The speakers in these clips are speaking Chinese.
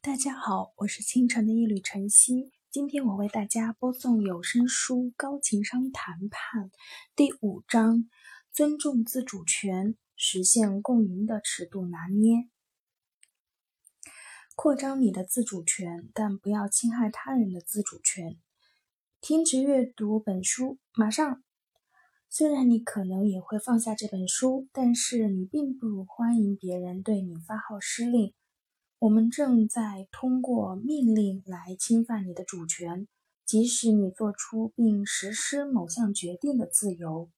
大家好，我是清晨的一缕晨曦。今天我为大家播送有声书《高情商谈判》第五章：尊重自主权，实现共赢的尺度拿捏。扩张你的自主权，但不要侵害他人的自主权。停止阅读本书，马上！虽然你可能也会放下这本书，但是你并不欢迎别人对你发号施令。我们正在通过命令来侵犯你的主权，即使你做出并实施某项决定的自由。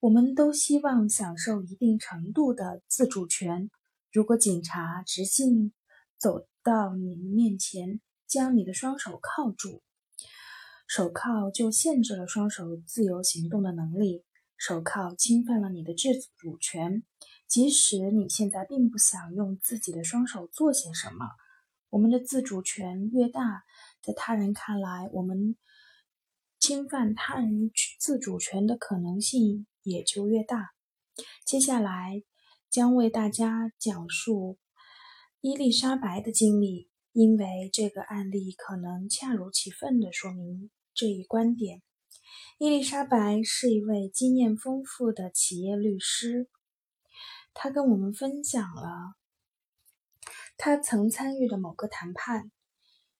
我们都希望享受一定程度的自主权。如果警察直径走到你面前，将你的双手铐住，手铐就限制了双手自由行动的能力。手铐侵犯了你的自主权。即使你现在并不想用自己的双手做些什么，我们的自主权越大，在他人看来，我们侵犯他人自主权的可能性也就越大。接下来将为大家讲述伊丽莎白的经历，因为这个案例可能恰如其分地说明这一观点。伊丽莎白是一位经验丰富的企业律师。他跟我们分享了他曾参与的某个谈判。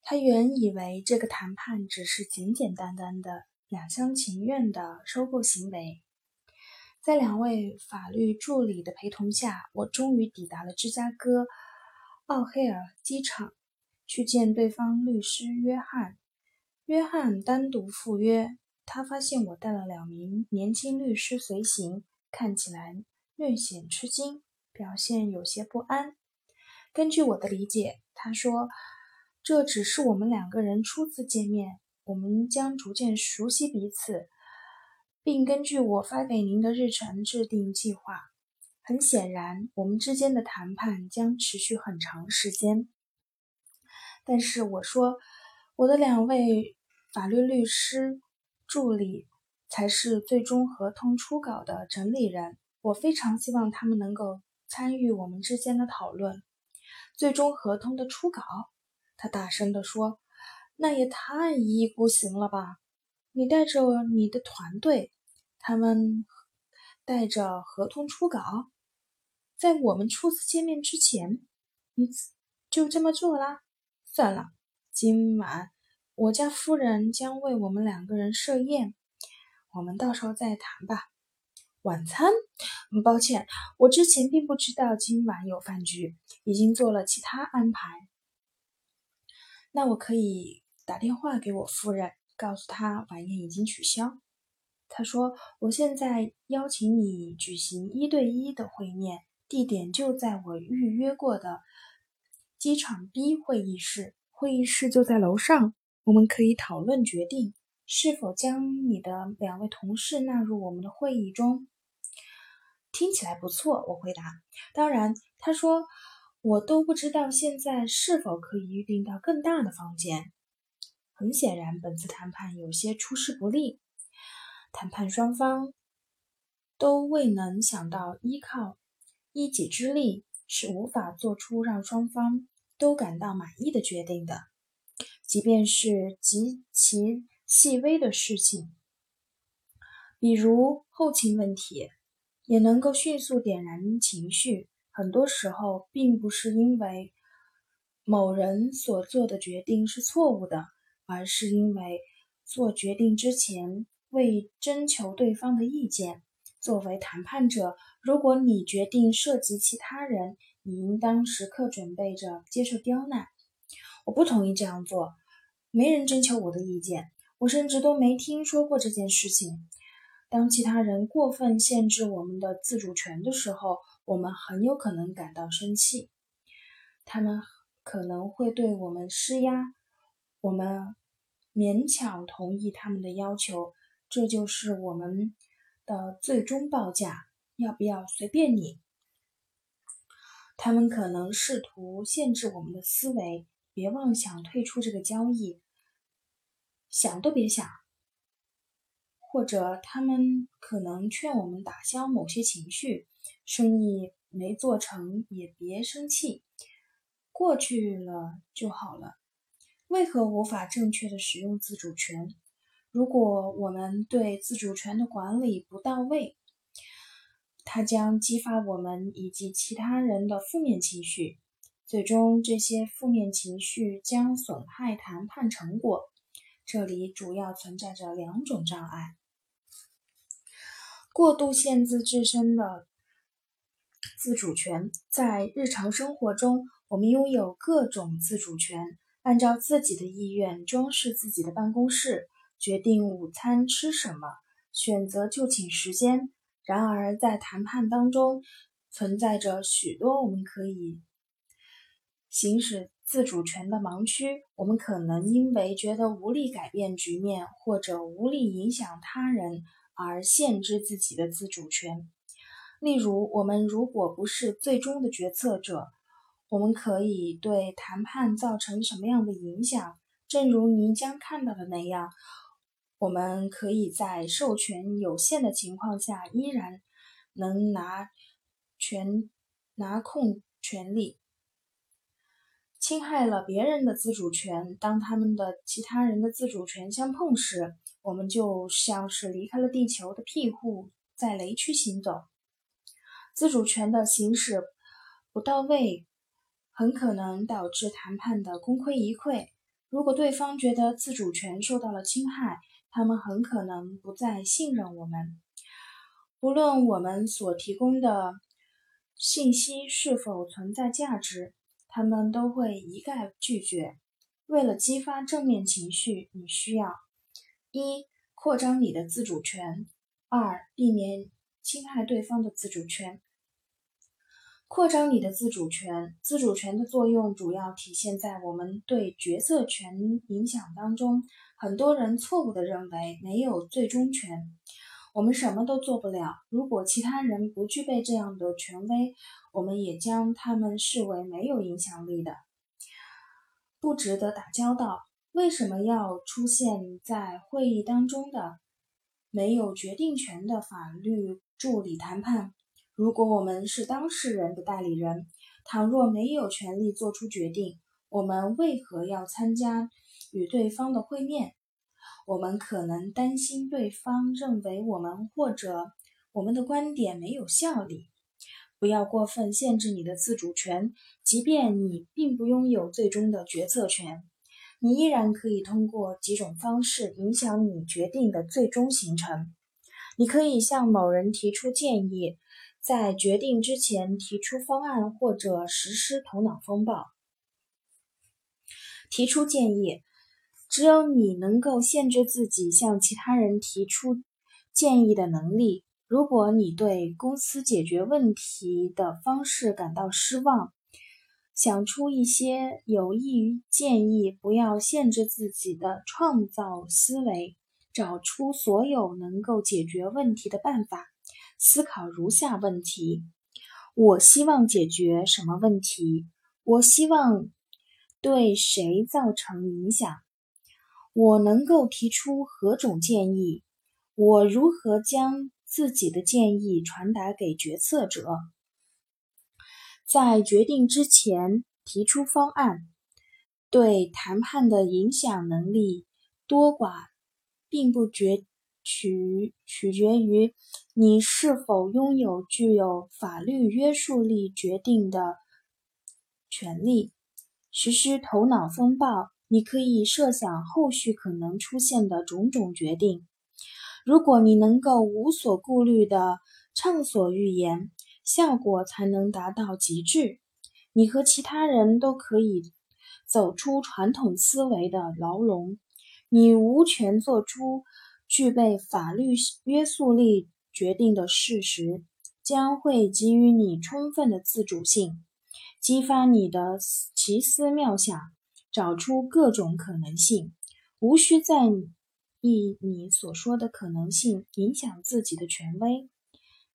他原以为这个谈判只是简简单单的两厢情愿的收购行为。在两位法律助理的陪同下，我终于抵达了芝加哥奥黑尔机场，去见对方律师约翰。约翰单独赴约。他发现我带了两名年轻律师随行，看起来。略显吃惊，表现有些不安。根据我的理解，他说：“这只是我们两个人初次见面，我们将逐渐熟悉彼此，并根据我发给您的日程制定计划。很显然，我们之间的谈判将持续很长时间。”但是我说：“我的两位法律律师助理才是最终合同初稿的整理人。”我非常希望他们能够参与我们之间的讨论，最终合同的初稿。他大声地说：“那也太一意孤行了吧！你带着你的团队，他们带着合同初稿，在我们初次见面之前，你就这么做啦？算了，今晚我家夫人将为我们两个人设宴，我们到时候再谈吧。”晚餐？很抱歉，我之前并不知道今晚有饭局，已经做了其他安排。那我可以打电话给我夫人，告诉她晚宴已经取消。他说：“我现在邀请你举行一对一的会面，地点就在我预约过的机场 B 会议室，会议室就在楼上。我们可以讨论决定。”是否将你的两位同事纳入我们的会议中？听起来不错，我回答。当然，他说，我都不知道现在是否可以预定到更大的房间。很显然，本次谈判有些出师不利，谈判双方都未能想到依靠一己之力是无法做出让双方都感到满意的决定的，即便是极其。细微的事情，比如后勤问题，也能够迅速点燃情绪。很多时候，并不是因为某人所做的决定是错误的，而是因为做决定之前未征求对方的意见。作为谈判者，如果你决定涉及其他人，你应当时刻准备着接受刁难。我不同意这样做，没人征求我的意见。我甚至都没听说过这件事情。当其他人过分限制我们的自主权的时候，我们很有可能感到生气。他们可能会对我们施压，我们勉强同意他们的要求，这就是我们的最终报价。要不要随便你？他们可能试图限制我们的思维，别妄想退出这个交易。想都别想，或者他们可能劝我们打消某些情绪，生意没做成也别生气，过去了就好了。为何无法正确的使用自主权？如果我们对自主权的管理不到位，它将激发我们以及其他人的负面情绪，最终这些负面情绪将损害谈判成果。这里主要存在着两种障碍：过度限制自身的自主权。在日常生活中，我们拥有各种自主权，按照自己的意愿装饰自己的办公室。决定午餐吃什么，选择就寝时间。然而，在谈判当中，存在着许多我们可以行使自主权的盲区。我们可能因为觉得无力改变局面，或者无力影响他人，而限制自己的自主权。例如，我们如果不是最终的决策者，我们可以对谈判造成什么样的影响？正如您将看到的那样。我们可以在授权有限的情况下，依然能拿权拿控权力，侵害了别人的自主权。当他们的其他人的自主权相碰时，我们就像是离开了地球的庇护，在雷区行走。自主权的行使不到位，很可能导致谈判的功亏一篑。如果对方觉得自主权受到了侵害，他们很可能不再信任我们，不论我们所提供的信息是否存在价值，他们都会一概拒绝。为了激发正面情绪，你需要：一、扩张你的自主权；二、避免侵害对方的自主权。扩张你的自主权，自主权的作用主要体现在我们对决策权影响当中。很多人错误地认为没有最终权，我们什么都做不了。如果其他人不具备这样的权威，我们也将他们视为没有影响力的，不值得打交道。为什么要出现在会议当中的没有决定权的法律助理谈判？如果我们是当事人的代理人，倘若没有权利做出决定，我们为何要参加与对方的会面？我们可能担心对方认为我们或者我们的观点没有效力。不要过分限制你的自主权，即便你并不拥有最终的决策权，你依然可以通过几种方式影响你决定的最终形成。你可以向某人提出建议。在决定之前提出方案或者实施头脑风暴，提出建议。只有你能够限制自己向其他人提出建议的能力。如果你对公司解决问题的方式感到失望，想出一些有益于建议，不要限制自己的创造思维，找出所有能够解决问题的办法。思考如下问题：我希望解决什么问题？我希望对谁造成影响？我能够提出何种建议？我如何将自己的建议传达给决策者？在决定之前提出方案，对谈判的影响能力多寡，并不决。取取决于你是否拥有具有法律约束力决定的权利。实施头脑风暴，你可以设想后续可能出现的种种决定。如果你能够无所顾虑地畅所欲言，效果才能达到极致。你和其他人都可以走出传统思维的牢笼。你无权做出。具备法律约束力决定的事实，将会给予你充分的自主性，激发你的奇思妙想，找出各种可能性。无需在意你所说的可能性影响自己的权威，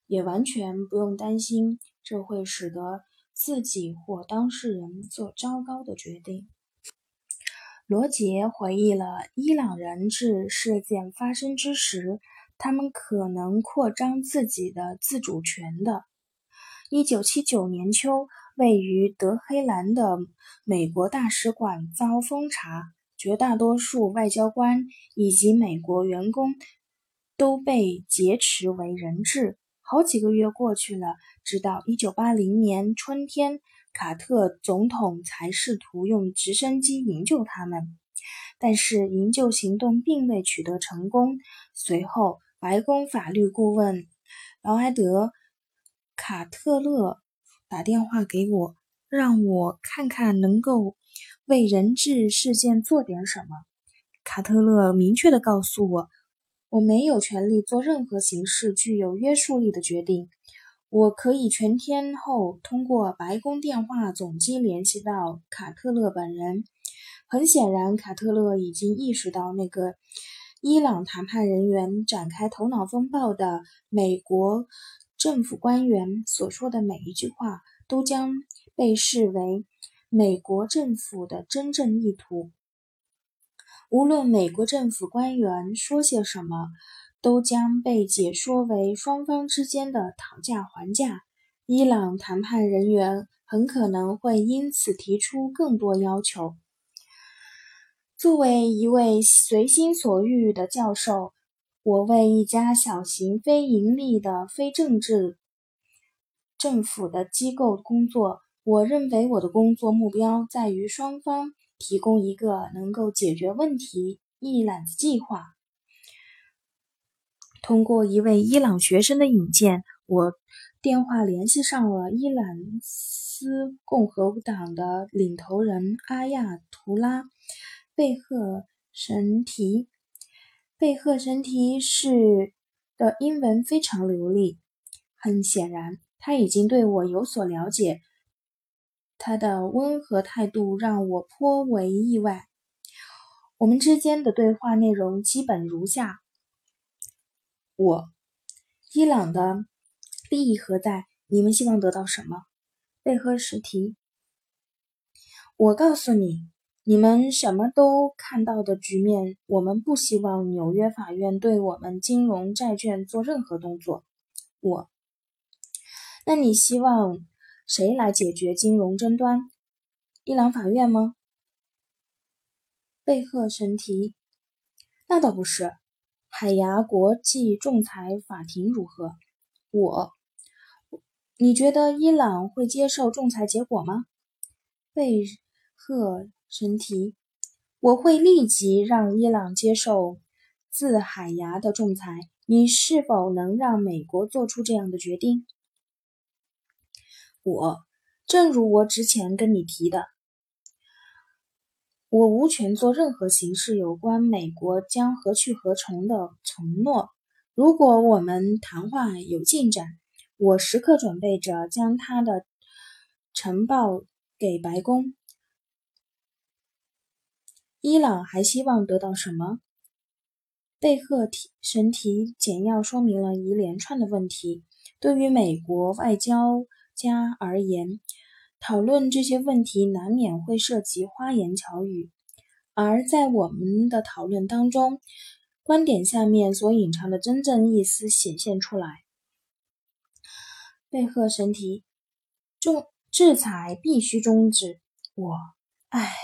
也完全不用担心这会使得自己或当事人做糟糕的决定。罗杰回忆了伊朗人质事件发生之时，他们可能扩张自己的自主权的。一九七九年秋，位于德黑兰的美国大使馆遭封查，绝大多数外交官以及美国员工都被劫持为人质。好几个月过去了，直到1980年春天，卡特总统才试图用直升机营救他们，但是营救行动并未取得成功。随后，白宫法律顾问劳埃德·卡特勒。打电话给我，让我看看能够为人质事件做点什么。卡特勒明确地告诉我，我没有权利做任何形式具有约束力的决定。我可以全天候通过白宫电话总机联系到卡特勒本人。很显然，卡特勒已经意识到那个伊朗谈判人员展开头脑风暴的美国。政府官员所说的每一句话都将被视为美国政府的真正意图。无论美国政府官员说些什么，都将被解说为双方之间的讨价还价。伊朗谈判人员很可能会因此提出更多要求。作为一位随心所欲的教授。我为一家小型非盈利的非政治政府的机构工作。我认为我的工作目标在于双方提供一个能够解决问题一揽子计划。通过一位伊朗学生的引荐，我电话联系上了伊朗斯共和党的领头人阿亚图拉贝赫什提。贝赫神提是的英文非常流利，很显然他已经对我有所了解。他的温和态度让我颇为意外。我们之间的对话内容基本如下：我，伊朗的利益何在？你们希望得到什么？贝赫什提，我告诉你。你们什么都看到的局面，我们不希望纽约法院对我们金融债券做任何动作。我，那你希望谁来解决金融争端？伊朗法院吗？贝赫神提，那倒不是。海牙国际仲裁法庭如何？我，你觉得伊朗会接受仲裁结果吗？贝赫。神提，我会立即让伊朗接受自海牙的仲裁。你是否能让美国做出这样的决定？我，正如我之前跟你提的，我无权做任何形式有关美国将何去何从的承诺。如果我们谈话有进展，我时刻准备着将他的呈报给白宫。伊朗还希望得到什么？贝赫提神提简要说明了一连串的问题。对于美国外交家而言，讨论这些问题难免会涉及花言巧语，而在我们的讨论当中，观点下面所隐藏的真正意思显现出来。贝赫神提，中制裁必须终止。我，唉。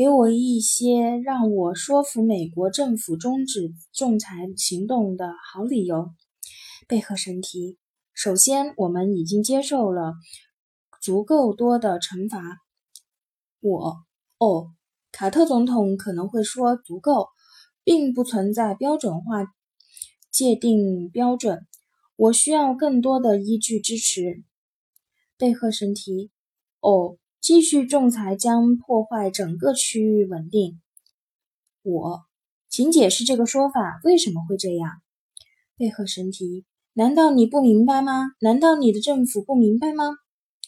给我一些让我说服美国政府终止仲裁行动的好理由，贝赫神提。首先，我们已经接受了足够多的惩罚。我，哦，卡特总统可能会说足够，并不存在标准化界定标准。我需要更多的依据支持。贝赫神提。哦。继续仲裁将破坏整个区域稳定。我，请解释这个说法为什么会这样？贝赫神提，难道你不明白吗？难道你的政府不明白吗？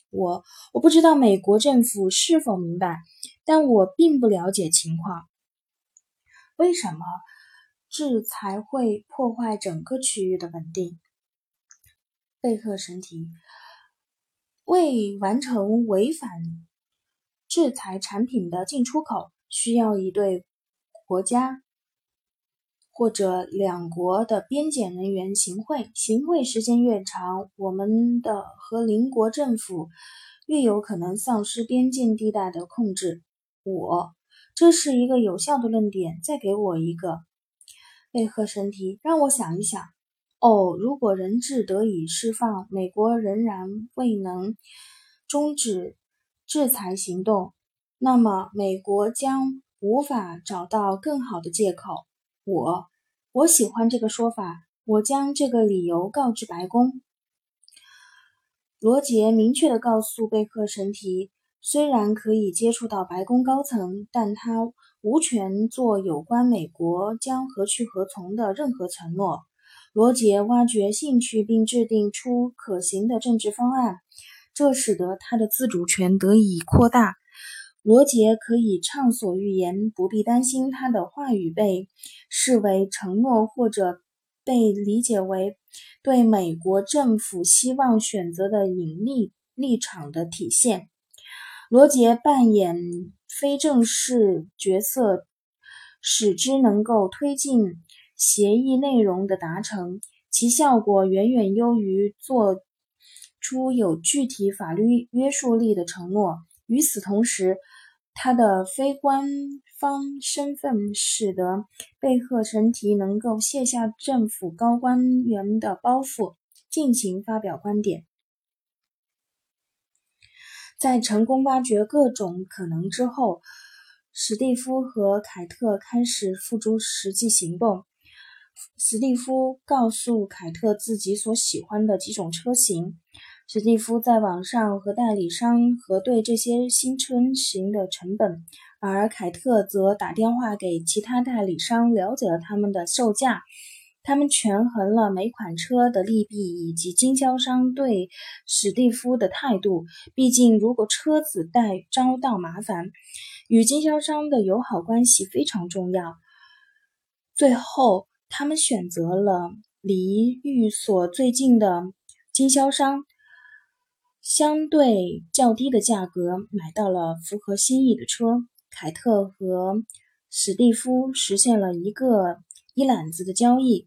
我，我不知道美国政府是否明白，但我并不了解情况。为什么制裁会破坏整个区域的稳定？贝赫神提。为完成违反制裁产品的进出口，需要一对国家或者两国的边检人员行贿。行贿时间越长，我们的和邻国政府越有可能丧失边境地带的控制。我，这是一个有效的论点。再给我一个。贝赫神提，让我想一想。哦，如果人质得以释放，美国仍然未能终止制裁行动，那么美国将无法找到更好的借口。我，我喜欢这个说法。我将这个理由告知白宫。罗杰明确地告诉贝克神提，虽然可以接触到白宫高层，但他无权做有关美国将何去何从的任何承诺。罗杰挖掘兴趣并制定出可行的政治方案，这使得他的自主权得以扩大。罗杰可以畅所欲言，不必担心他的话语被视为承诺或者。被理解为对美国政府希望选择的隐秘立场的体现。罗杰扮演非正式角色，使之能够推进协议内容的达成，其效果远远优于做出有具体法律约束力的承诺。与此同时，他的非官方身份使得贝赫神提能够卸下政府高官员的包袱，尽情发表观点。在成功挖掘各种可能之后，史蒂夫和凯特开始付诸实际行动。史蒂夫告诉凯特自己所喜欢的几种车型。史蒂夫在网上和代理商核对这些新车型的成本，而凯特则打电话给其他代理商了解了他们的售价。他们权衡了每款车的利弊以及经销商对史蒂夫的态度。毕竟，如果车子带遭到麻烦，与经销商的友好关系非常重要。最后，他们选择了离寓所最近的经销商。相对较低的价格买到了符合心意的车，凯特和史蒂夫实现了一个一揽子的交易，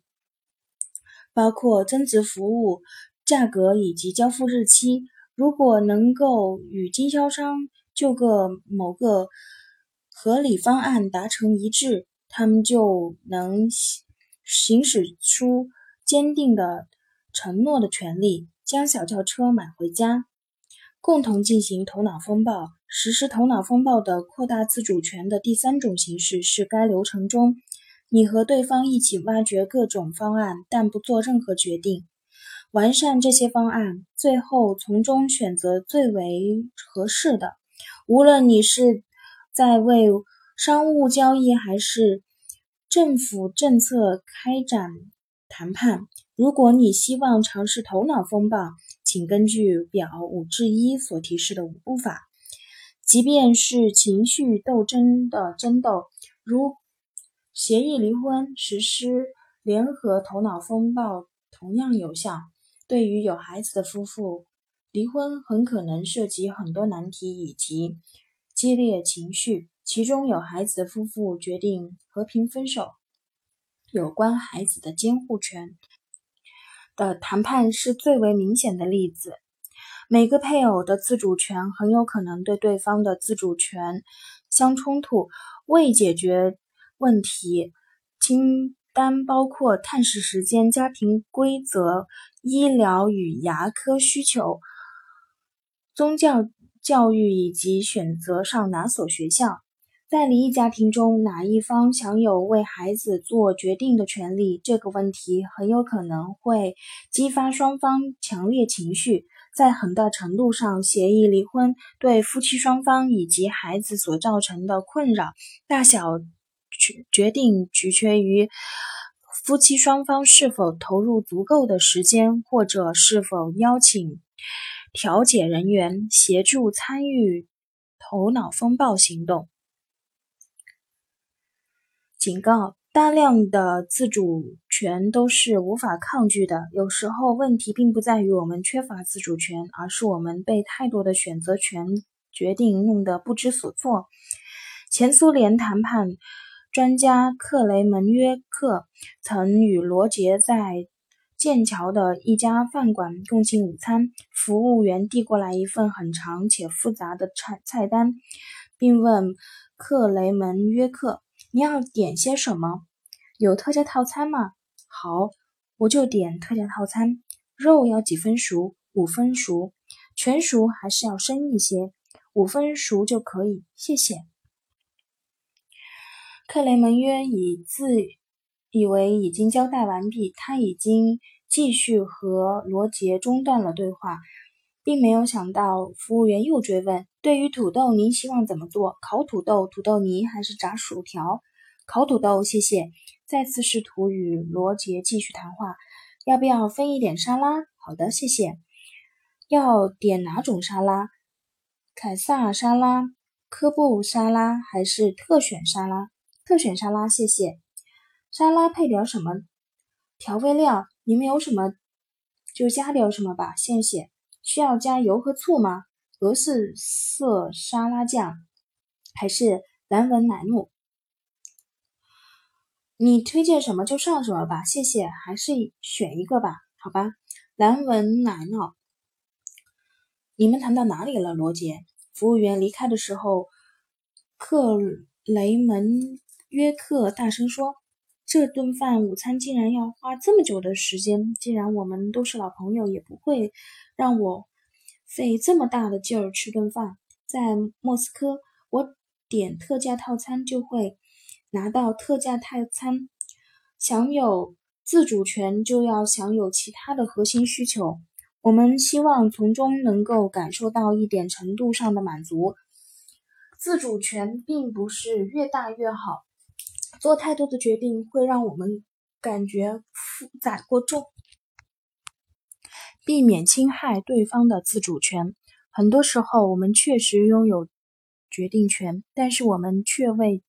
包括增值服务、价格以及交付日期。如果能够与经销商就个某个合理方案达成一致，他们就能行使出坚定的承诺的权利。将小轿车买回家，共同进行头脑风暴。实施头脑风暴的扩大自主权的第三种形式是该流程中，你和对方一起挖掘各种方案，但不做任何决定，完善这些方案，最后从中选择最为合适的。无论你是在为商务交易还是政府政策开展谈判。如果你希望尝试头脑风暴，请根据表五至一所提示的五步法。即便是情绪斗争的争斗，如协议离婚，实施联合头脑风暴同样有效。对于有孩子的夫妇，离婚很可能涉及很多难题以及激烈情绪。其中有孩子夫妇决定和平分手。有关孩子的监护权。的谈判是最为明显的例子。每个配偶的自主权很有可能对对方的自主权相冲突。未解决问题清单包括探视时间、家庭规则、医疗与牙科需求、宗教教育以及选择上哪所学校。在离异家庭中，哪一方享有为孩子做决定的权利？这个问题很有可能会激发双方强烈情绪。在很大程度上，协议离婚对夫妻双方以及孩子所造成的困扰大小决决定取决于夫妻双方是否投入足够的时间，或者是否邀请调解人员协助参与头脑风暴行动。警告：大量的自主权都是无法抗拒的。有时候，问题并不在于我们缺乏自主权，而是我们被太多的选择权决定弄得不知所措。前苏联谈判专家克雷门约克曾与罗杰在剑桥的一家饭馆共进午餐，服务员递过来一份很长且复杂的菜菜单，并问克雷门约克：“你要点些什么？有特价套餐吗？”“好，我就点特价套餐。肉要几分熟？五分熟。全熟还是要生一些？五分熟就可以，谢谢。”克雷门约以自。以为已经交代完毕，他已经继续和罗杰中断了对话，并没有想到服务员又追问：“对于土豆，您希望怎么做？烤土豆、土豆泥还是炸薯条？”“烤土豆，谢谢。”再次试图与罗杰继续谈话：“要不要分一点沙拉？”“好的，谢谢。”“要点哪种沙拉？凯撒沙拉、科布沙拉还是特选沙拉？”“特选沙拉，谢谢。”沙拉配点什么调味料？你们有什么就加点什么吧，谢谢。需要加油和醋吗？俄式色沙拉酱还是蓝纹奶酪？你推荐什么就上什么吧，谢谢。还是选一个吧，好吧。蓝纹奶酪。你们谈到哪里了，罗杰？服务员离开的时候，克雷门约克大声说。这顿饭午餐竟然要花这么久的时间！既然我们都是老朋友，也不会让我费这么大的劲儿吃顿饭。在莫斯科，我点特价套餐就会拿到特价套餐，享有自主权就要享有其他的核心需求。我们希望从中能够感受到一点程度上的满足。自主权并不是越大越好。做太多的决定会让我们感觉负载过重，避免侵害对方的自主权。很多时候，我们确实拥有决定权，但是我们却未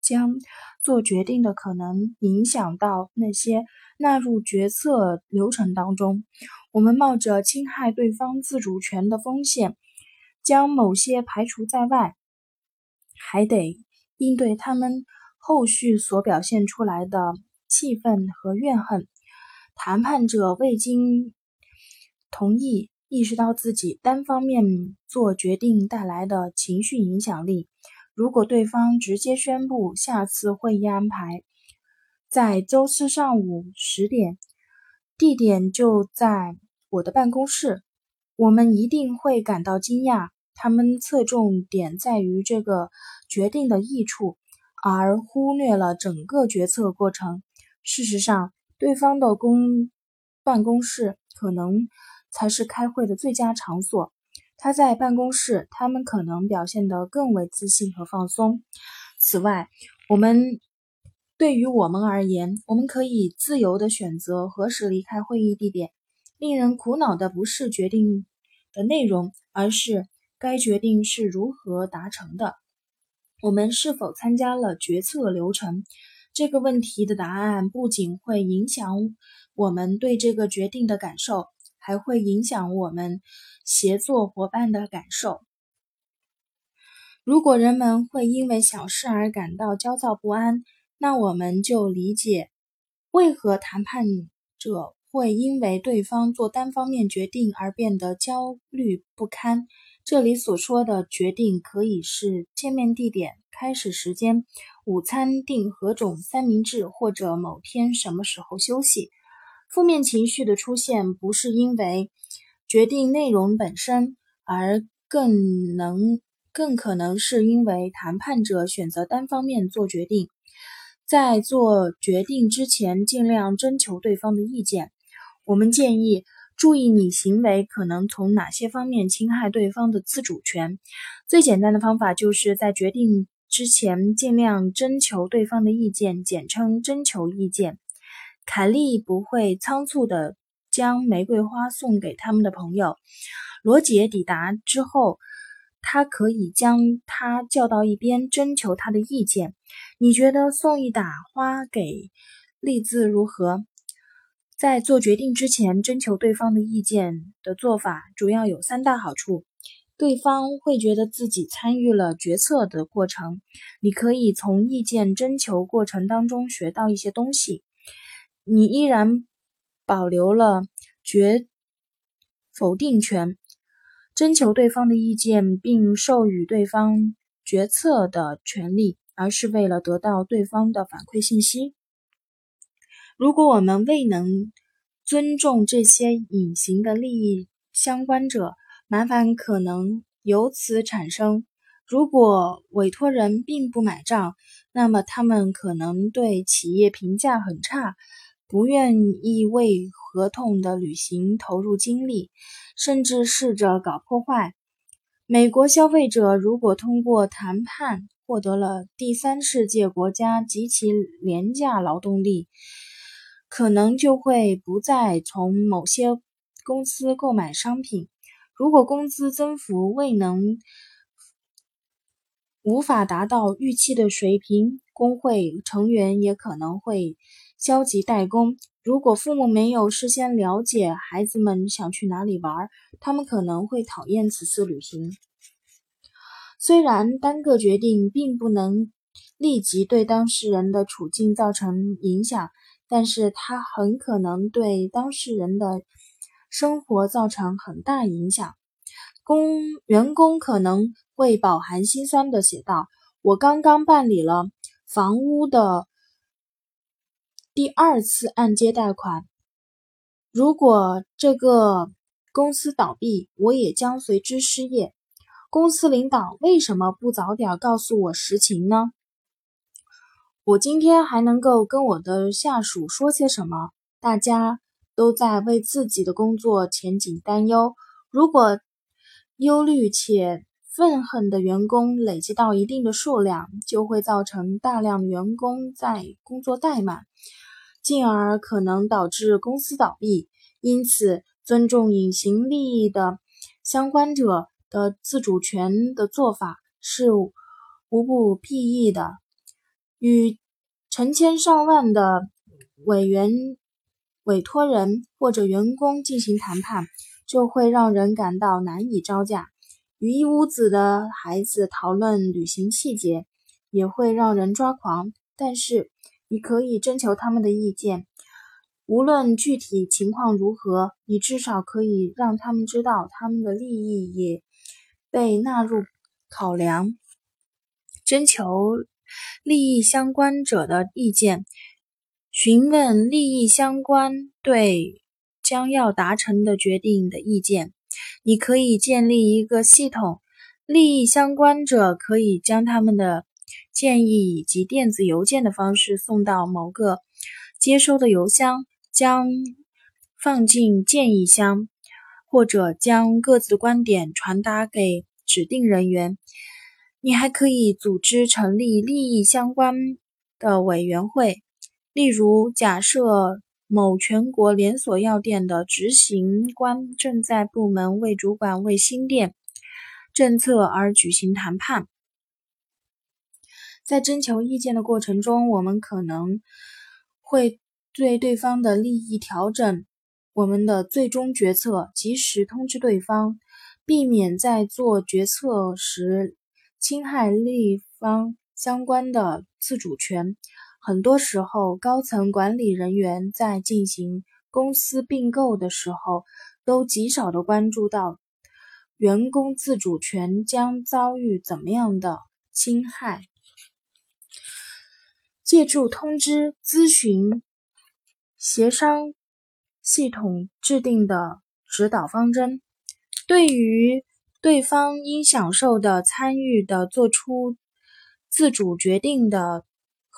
将做决定的可能影响到那些纳入决策流程当中。我们冒着侵害对方自主权的风险，将某些排除在外，还得应对他们。后续所表现出来的气愤和怨恨，谈判者未经同意意识到自己单方面做决定带来的情绪影响力。如果对方直接宣布下次会议安排在周四上午十点，地点就在我的办公室，我们一定会感到惊讶。他们侧重点在于这个决定的益处。而忽略了整个决策过程。事实上，对方的公办公室可能才是开会的最佳场所。他在办公室，他们可能表现得更为自信和放松。此外，我们对于我们而言，我们可以自由地选择何时离开会议地点。令人苦恼的不是决定的内容，而是该决定是如何达成的。我们是否参加了决策流程？这个问题的答案不仅会影响我们对这个决定的感受，还会影响我们协作伙伴的感受。如果人们会因为小事而感到焦躁不安，那我们就理解为何谈判者会因为对方做单方面决定而变得焦虑不堪。这里所说的决定可以是见面地点、开始时间、午餐订何种三明治，或者某天什么时候休息。负面情绪的出现不是因为决定内容本身，而更能更可能是因为谈判者选择单方面做决定。在做决定之前，尽量征求对方的意见。我们建议。注意，你行为可能从哪些方面侵害对方的自主权？最简单的方法就是在决定之前尽量征求对方的意见，简称征求意见。凯莉不会仓促地将玫瑰花送给他们的朋友。罗杰抵达之后，他可以将他叫到一边，征求他的意见。你觉得送一打花给丽兹如何？在做决定之前，征求对方的意见的做法主要有三大好处：对方会觉得自己参与了决策的过程，你可以从意见征求过程当中学到一些东西；你依然保留了决否定权，征求对方的意见并授予对方决策的权利，而是为了得到对方的反馈信息。如果我们未能尊重这些隐形的利益相关者，麻烦可能由此产生。如果委托人并不买账，那么他们可能对企业评价很差，不愿意为合同的履行投入精力，甚至试着搞破坏。美国消费者如果通过谈判获得了第三世界国家极其廉价劳动力，可能就会不再从某些公司购买商品。如果工资增幅未能无法达到预期的水平，工会成员也可能会消极怠工。如果父母没有事先了解孩子们想去哪里玩，他们可能会讨厌此次旅行。虽然单个决定并不能立即对当事人的处境造成影响。但是它很可能对当事人的生活造成很大影响。工员工可能会饱含心酸的写道：“我刚刚办理了房屋的第二次按揭贷款。如果这个公司倒闭，我也将随之失业。公司领导为什么不早点告诉我实情呢？”我今天还能够跟我的下属说些什么？大家都在为自己的工作前景担忧。如果忧虑且愤恨的员工累积到一定的数量，就会造成大量员工在工作怠慢，进而可能导致公司倒闭。因此，尊重隐形利益的相关者的自主权的做法是无不裨益的。与成千上万的委员、委托人或者员工进行谈判，就会让人感到难以招架。与一屋子的孩子讨论旅行细节，也会让人抓狂。但是，你可以征求他们的意见，无论具体情况如何，你至少可以让他们知道他们的利益也被纳入考量。征求。利益相关者的意见，询问利益相关对将要达成的决定的意见。你可以建立一个系统，利益相关者可以将他们的建议以及电子邮件的方式送到某个接收的邮箱，将放进建议箱，或者将各自的观点传达给指定人员。你还可以组织成立利益相关的委员会，例如，假设某全国连锁药店的执行官正在部门为主管为新店政策而举行谈判，在征求意见的过程中，我们可能会对对方的利益调整我们的最终决策，及时通知对方，避免在做决策时。侵害利方相关的自主权。很多时候，高层管理人员在进行公司并购的时候，都极少的关注到员工自主权将遭遇怎么样的侵害。借助通知、咨询、协商系统制定的指导方针，对于。对方应享受的参与的做出自主决定的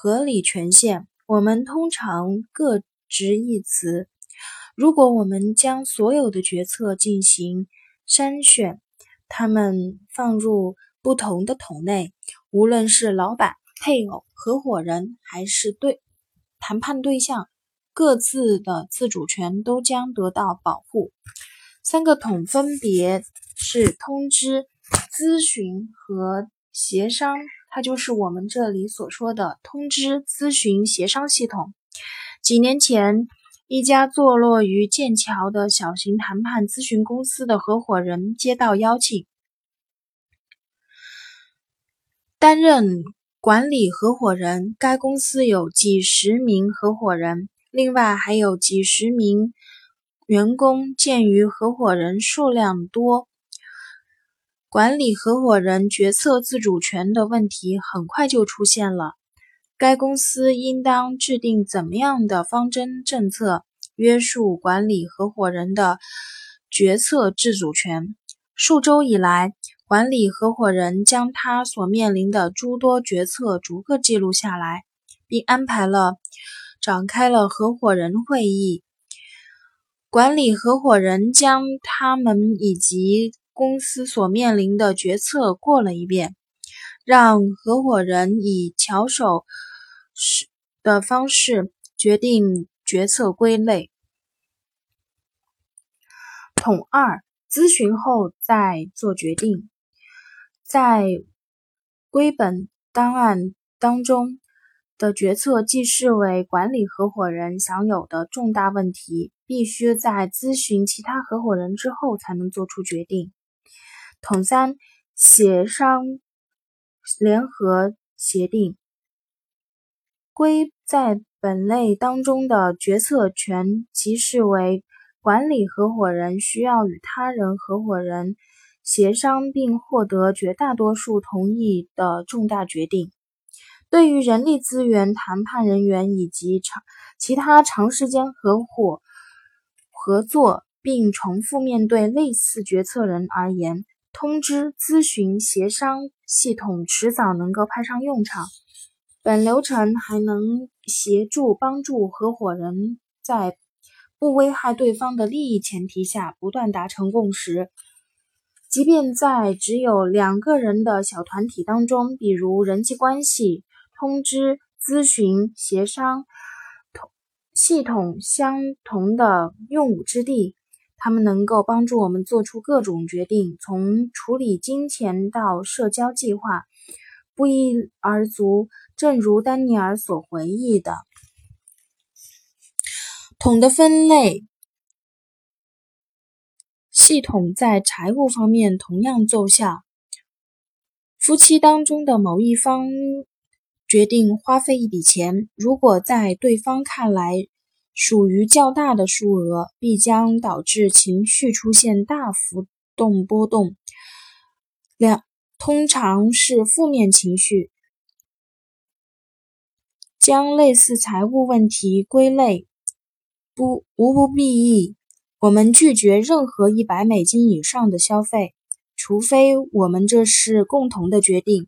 合理权限。我们通常各执一词。如果我们将所有的决策进行筛选，他们放入不同的桶内，无论是老板、配偶、合伙人还是对谈判对象，各自的自主权都将得到保护。三个桶分别。是通知、咨询和协商，它就是我们这里所说的通知、咨询、协商系统。几年前，一家坐落于剑桥的小型谈判咨询公司的合伙人接到邀请，担任管理合伙人。该公司有几十名合伙人，另外还有几十名员工。鉴于合伙人数量多，管理合伙人决策自主权的问题很快就出现了。该公司应当制定怎么样的方针政策，约束管理合伙人的决策自主权？数周以来，管理合伙人将他所面临的诸多决策逐个记录下来，并安排了。展开了合伙人会议，管理合伙人将他们以及公司所面临的决策过了一遍，让合伙人以巧手是的方式决定决策归类。统二，咨询后再做决定，在归本档案当中。的决策既视为管理合伙人享有的重大问题，必须在咨询其他合伙人之后才能做出决定。统三，协商联合协定归在本类当中的决策权，即视为管理合伙人需要与他人合伙人协商并获得绝大多数同意的重大决定。对于人力资源谈判人员以及长其他长时间合伙合作并重复面对类似决策人而言，通知咨询协商系统迟早能够派上用场。本流程还能协助帮助合伙人在不危害对方的利益前提下不断达成共识。即便在只有两个人的小团体当中，比如人际关系。通知、咨询、协商系统相同的用武之地，他们能够帮助我们做出各种决定，从处理金钱到社交计划，不一而足。正如丹尼尔所回忆的，桶的分类系统在财务方面同样奏效。夫妻当中的某一方。决定花费一笔钱，如果在对方看来属于较大的数额，必将导致情绪出现大幅动波动。两通常是负面情绪。将类似财务问题归类，不无不必义。我们拒绝任何一百美金以上的消费，除非我们这是共同的决定。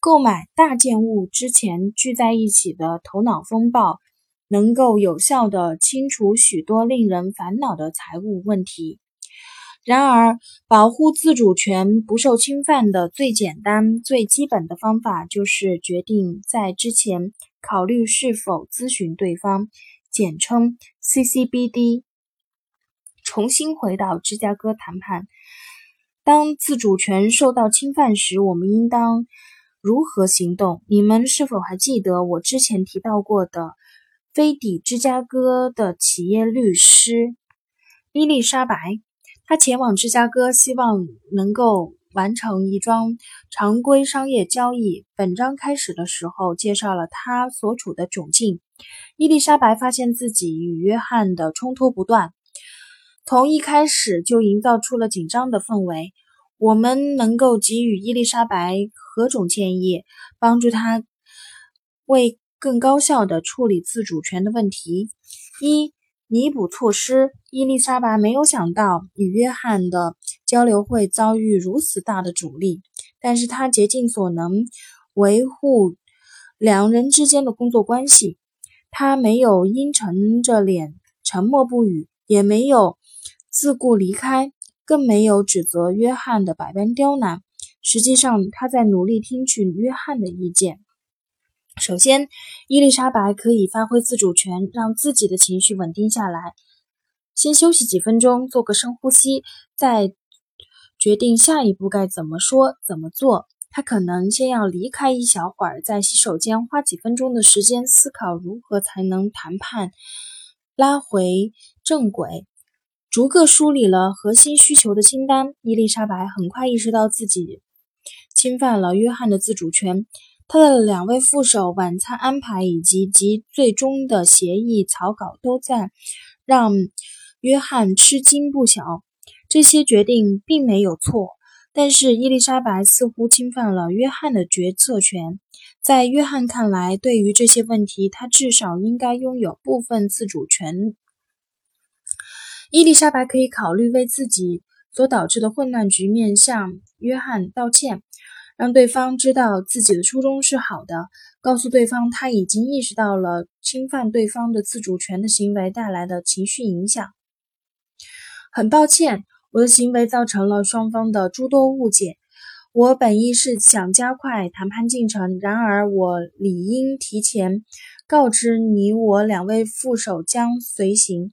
购买大件物之前聚在一起的头脑风暴，能够有效地清除许多令人烦恼的财务问题。然而，保护自主权不受侵犯的最简单、最基本的方法，就是决定在之前考虑是否咨询对方，简称 CCBD。重新回到芝加哥谈判，当自主权受到侵犯时，我们应当。如何行动？你们是否还记得我之前提到过的飞抵芝加哥的企业律师伊丽莎白？她前往芝加哥，希望能够完成一桩常规商业交易。本章开始的时候介绍了她所处的窘境。伊丽莎白发现自己与约翰的冲突不断，从一开始就营造出了紧张的氛围。我们能够给予伊丽莎白何种建议，帮助她为更高效地处理自主权的问题？一、弥补措施。伊丽莎白没有想到与约翰的交流会遭遇如此大的阻力，但是她竭尽所能维护两人之间的工作关系。她没有阴沉着脸沉默不语，也没有自顾离开。更没有指责约翰的百般刁难。实际上，他在努力听取约翰的意见。首先，伊丽莎白可以发挥自主权，让自己的情绪稳定下来，先休息几分钟，做个深呼吸，再决定下一步该怎么说、怎么做。他可能先要离开一小会儿，在洗手间花几分钟的时间思考如何才能谈判拉回正轨。逐个梳理了核心需求的清单，伊丽莎白很快意识到自己侵犯了约翰的自主权。他的两位副手晚餐安排以及及最终的协议草稿都在让约翰吃惊不小。这些决定并没有错，但是伊丽莎白似乎侵犯了约翰的决策权。在约翰看来，对于这些问题，他至少应该拥有部分自主权。伊丽莎白可以考虑为自己所导致的混乱局面向约翰道歉，让对方知道自己的初衷是好的，告诉对方他已经意识到了侵犯对方的自主权的行为带来的情绪影响。很抱歉，我的行为造成了双方的诸多误解。我本意是想加快谈判进程，然而我理应提前告知你我两位副手将随行，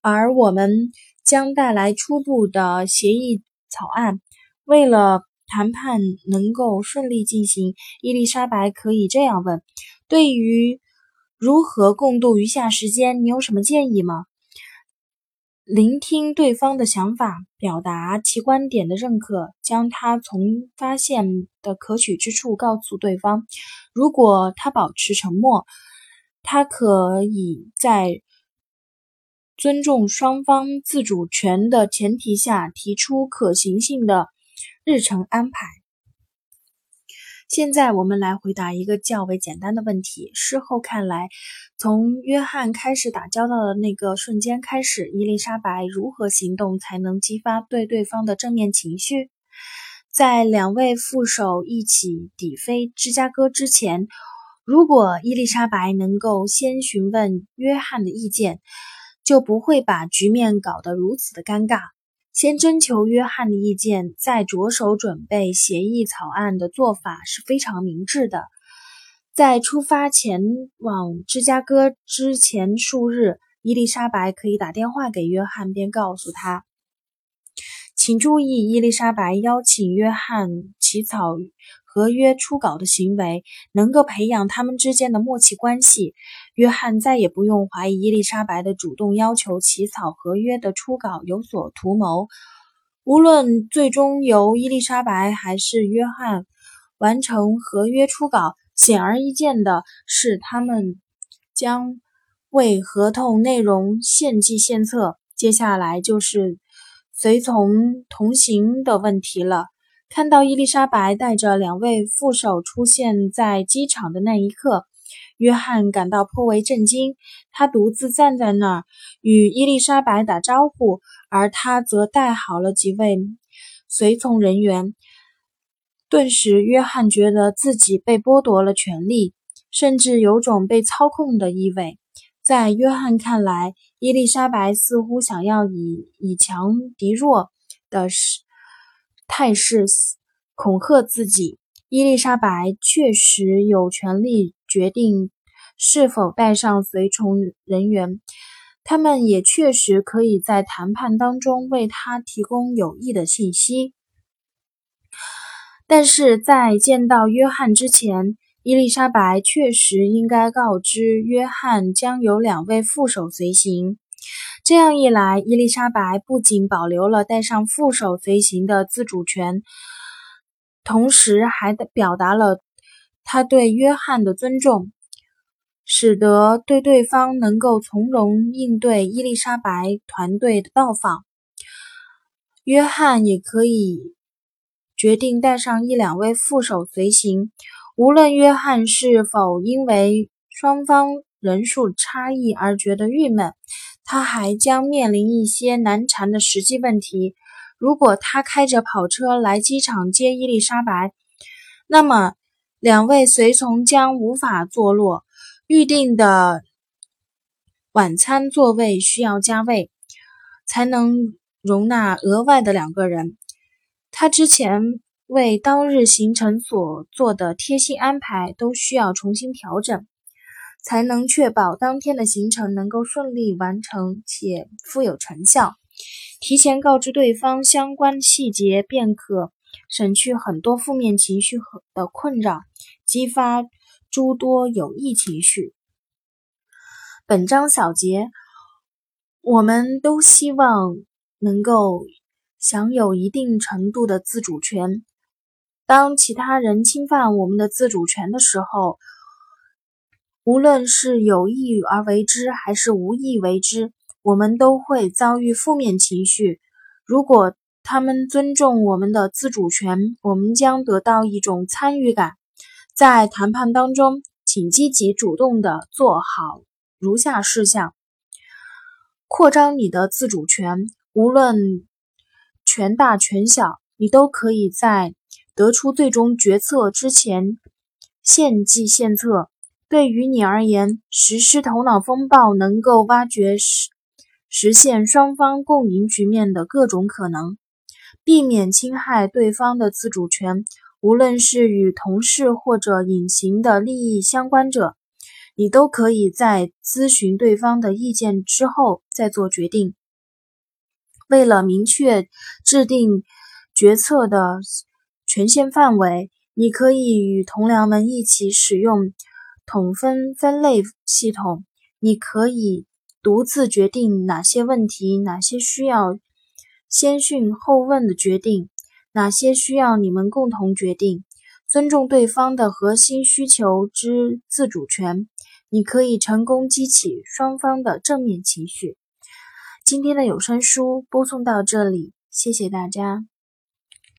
而我们将带来初步的协议草案。为了谈判能够顺利进行，伊丽莎白可以这样问：对于如何共度余下时间，你有什么建议吗？聆听对方的想法，表达其观点的认可，将他从发现的可取之处告诉对方。如果他保持沉默，他可以在尊重双方自主权的前提下提出可行性的日程安排。现在我们来回答一个较为简单的问题。事后看来，从约翰开始打交道的那个瞬间开始，伊丽莎白如何行动才能激发对对方的正面情绪？在两位副手一起抵飞芝加哥之前，如果伊丽莎白能够先询问约翰的意见，就不会把局面搞得如此的尴尬。先征求约翰的意见，再着手准备协议草案的做法是非常明智的。在出发前往芝加哥之前数日，伊丽莎白可以打电话给约翰，便告诉他。请注意，伊丽莎白邀请约翰起草合约初稿的行为，能够培养他们之间的默契关系。约翰再也不用怀疑伊丽莎白的主动要求起草合约的初稿有所图谋。无论最终由伊丽莎白还是约翰完成合约初稿，显而易见的是，他们将为合同内容献计献策。接下来就是。随从同行的问题了。看到伊丽莎白带着两位副手出现在机场的那一刻，约翰感到颇为震惊。他独自站在那儿与伊丽莎白打招呼，而他则带好了几位随从人员。顿时，约翰觉得自己被剥夺了权利，甚至有种被操控的意味。在约翰看来，伊丽莎白似乎想要以以强敌弱的态势恐吓自己。伊丽莎白确实有权利决定是否带上随从人员，他们也确实可以在谈判当中为他提供有益的信息。但是在见到约翰之前，伊丽莎白确实应该告知约翰将有两位副手随行。这样一来，伊丽莎白不仅保留了带上副手随行的自主权，同时还表达了他对约翰的尊重，使得对对方能够从容应对伊丽莎白团队的到访。约翰也可以决定带上一两位副手随行。无论约翰是否因为双方人数差异而觉得郁闷，他还将面临一些难缠的实际问题。如果他开着跑车来机场接伊丽莎白，那么两位随从将无法坐落。预定的晚餐座位需要加位，才能容纳额外的两个人。他之前。为当日行程所做的贴心安排都需要重新调整，才能确保当天的行程能够顺利完成且富有成效。提前告知对方相关细节，便可省去很多负面情绪和的困扰，激发诸多有益情绪。本章小结：我们都希望能够享有一定程度的自主权。当其他人侵犯我们的自主权的时候，无论是有意而为之还是无意为之，我们都会遭遇负面情绪。如果他们尊重我们的自主权，我们将得到一种参与感。在谈判当中，请积极主动地做好如下事项：扩张你的自主权，无论权大权小，你都可以在得出最终决策之前献计献策。对于你而言，实施头脑风暴能够挖掘实实现双方共赢局面的各种可能。避免侵害对方的自主权，无论是与同事或者隐形的利益相关者，你都可以在咨询对方的意见之后再做决定。为了明确制定决策的权限范围，你可以与同僚们一起使用统分分类系统。你可以独自决定哪些问题，哪些需要。先讯后问的决定，哪些需要你们共同决定？尊重对方的核心需求之自主权，你可以成功激起双方的正面情绪。今天的有声书播送到这里，谢谢大家。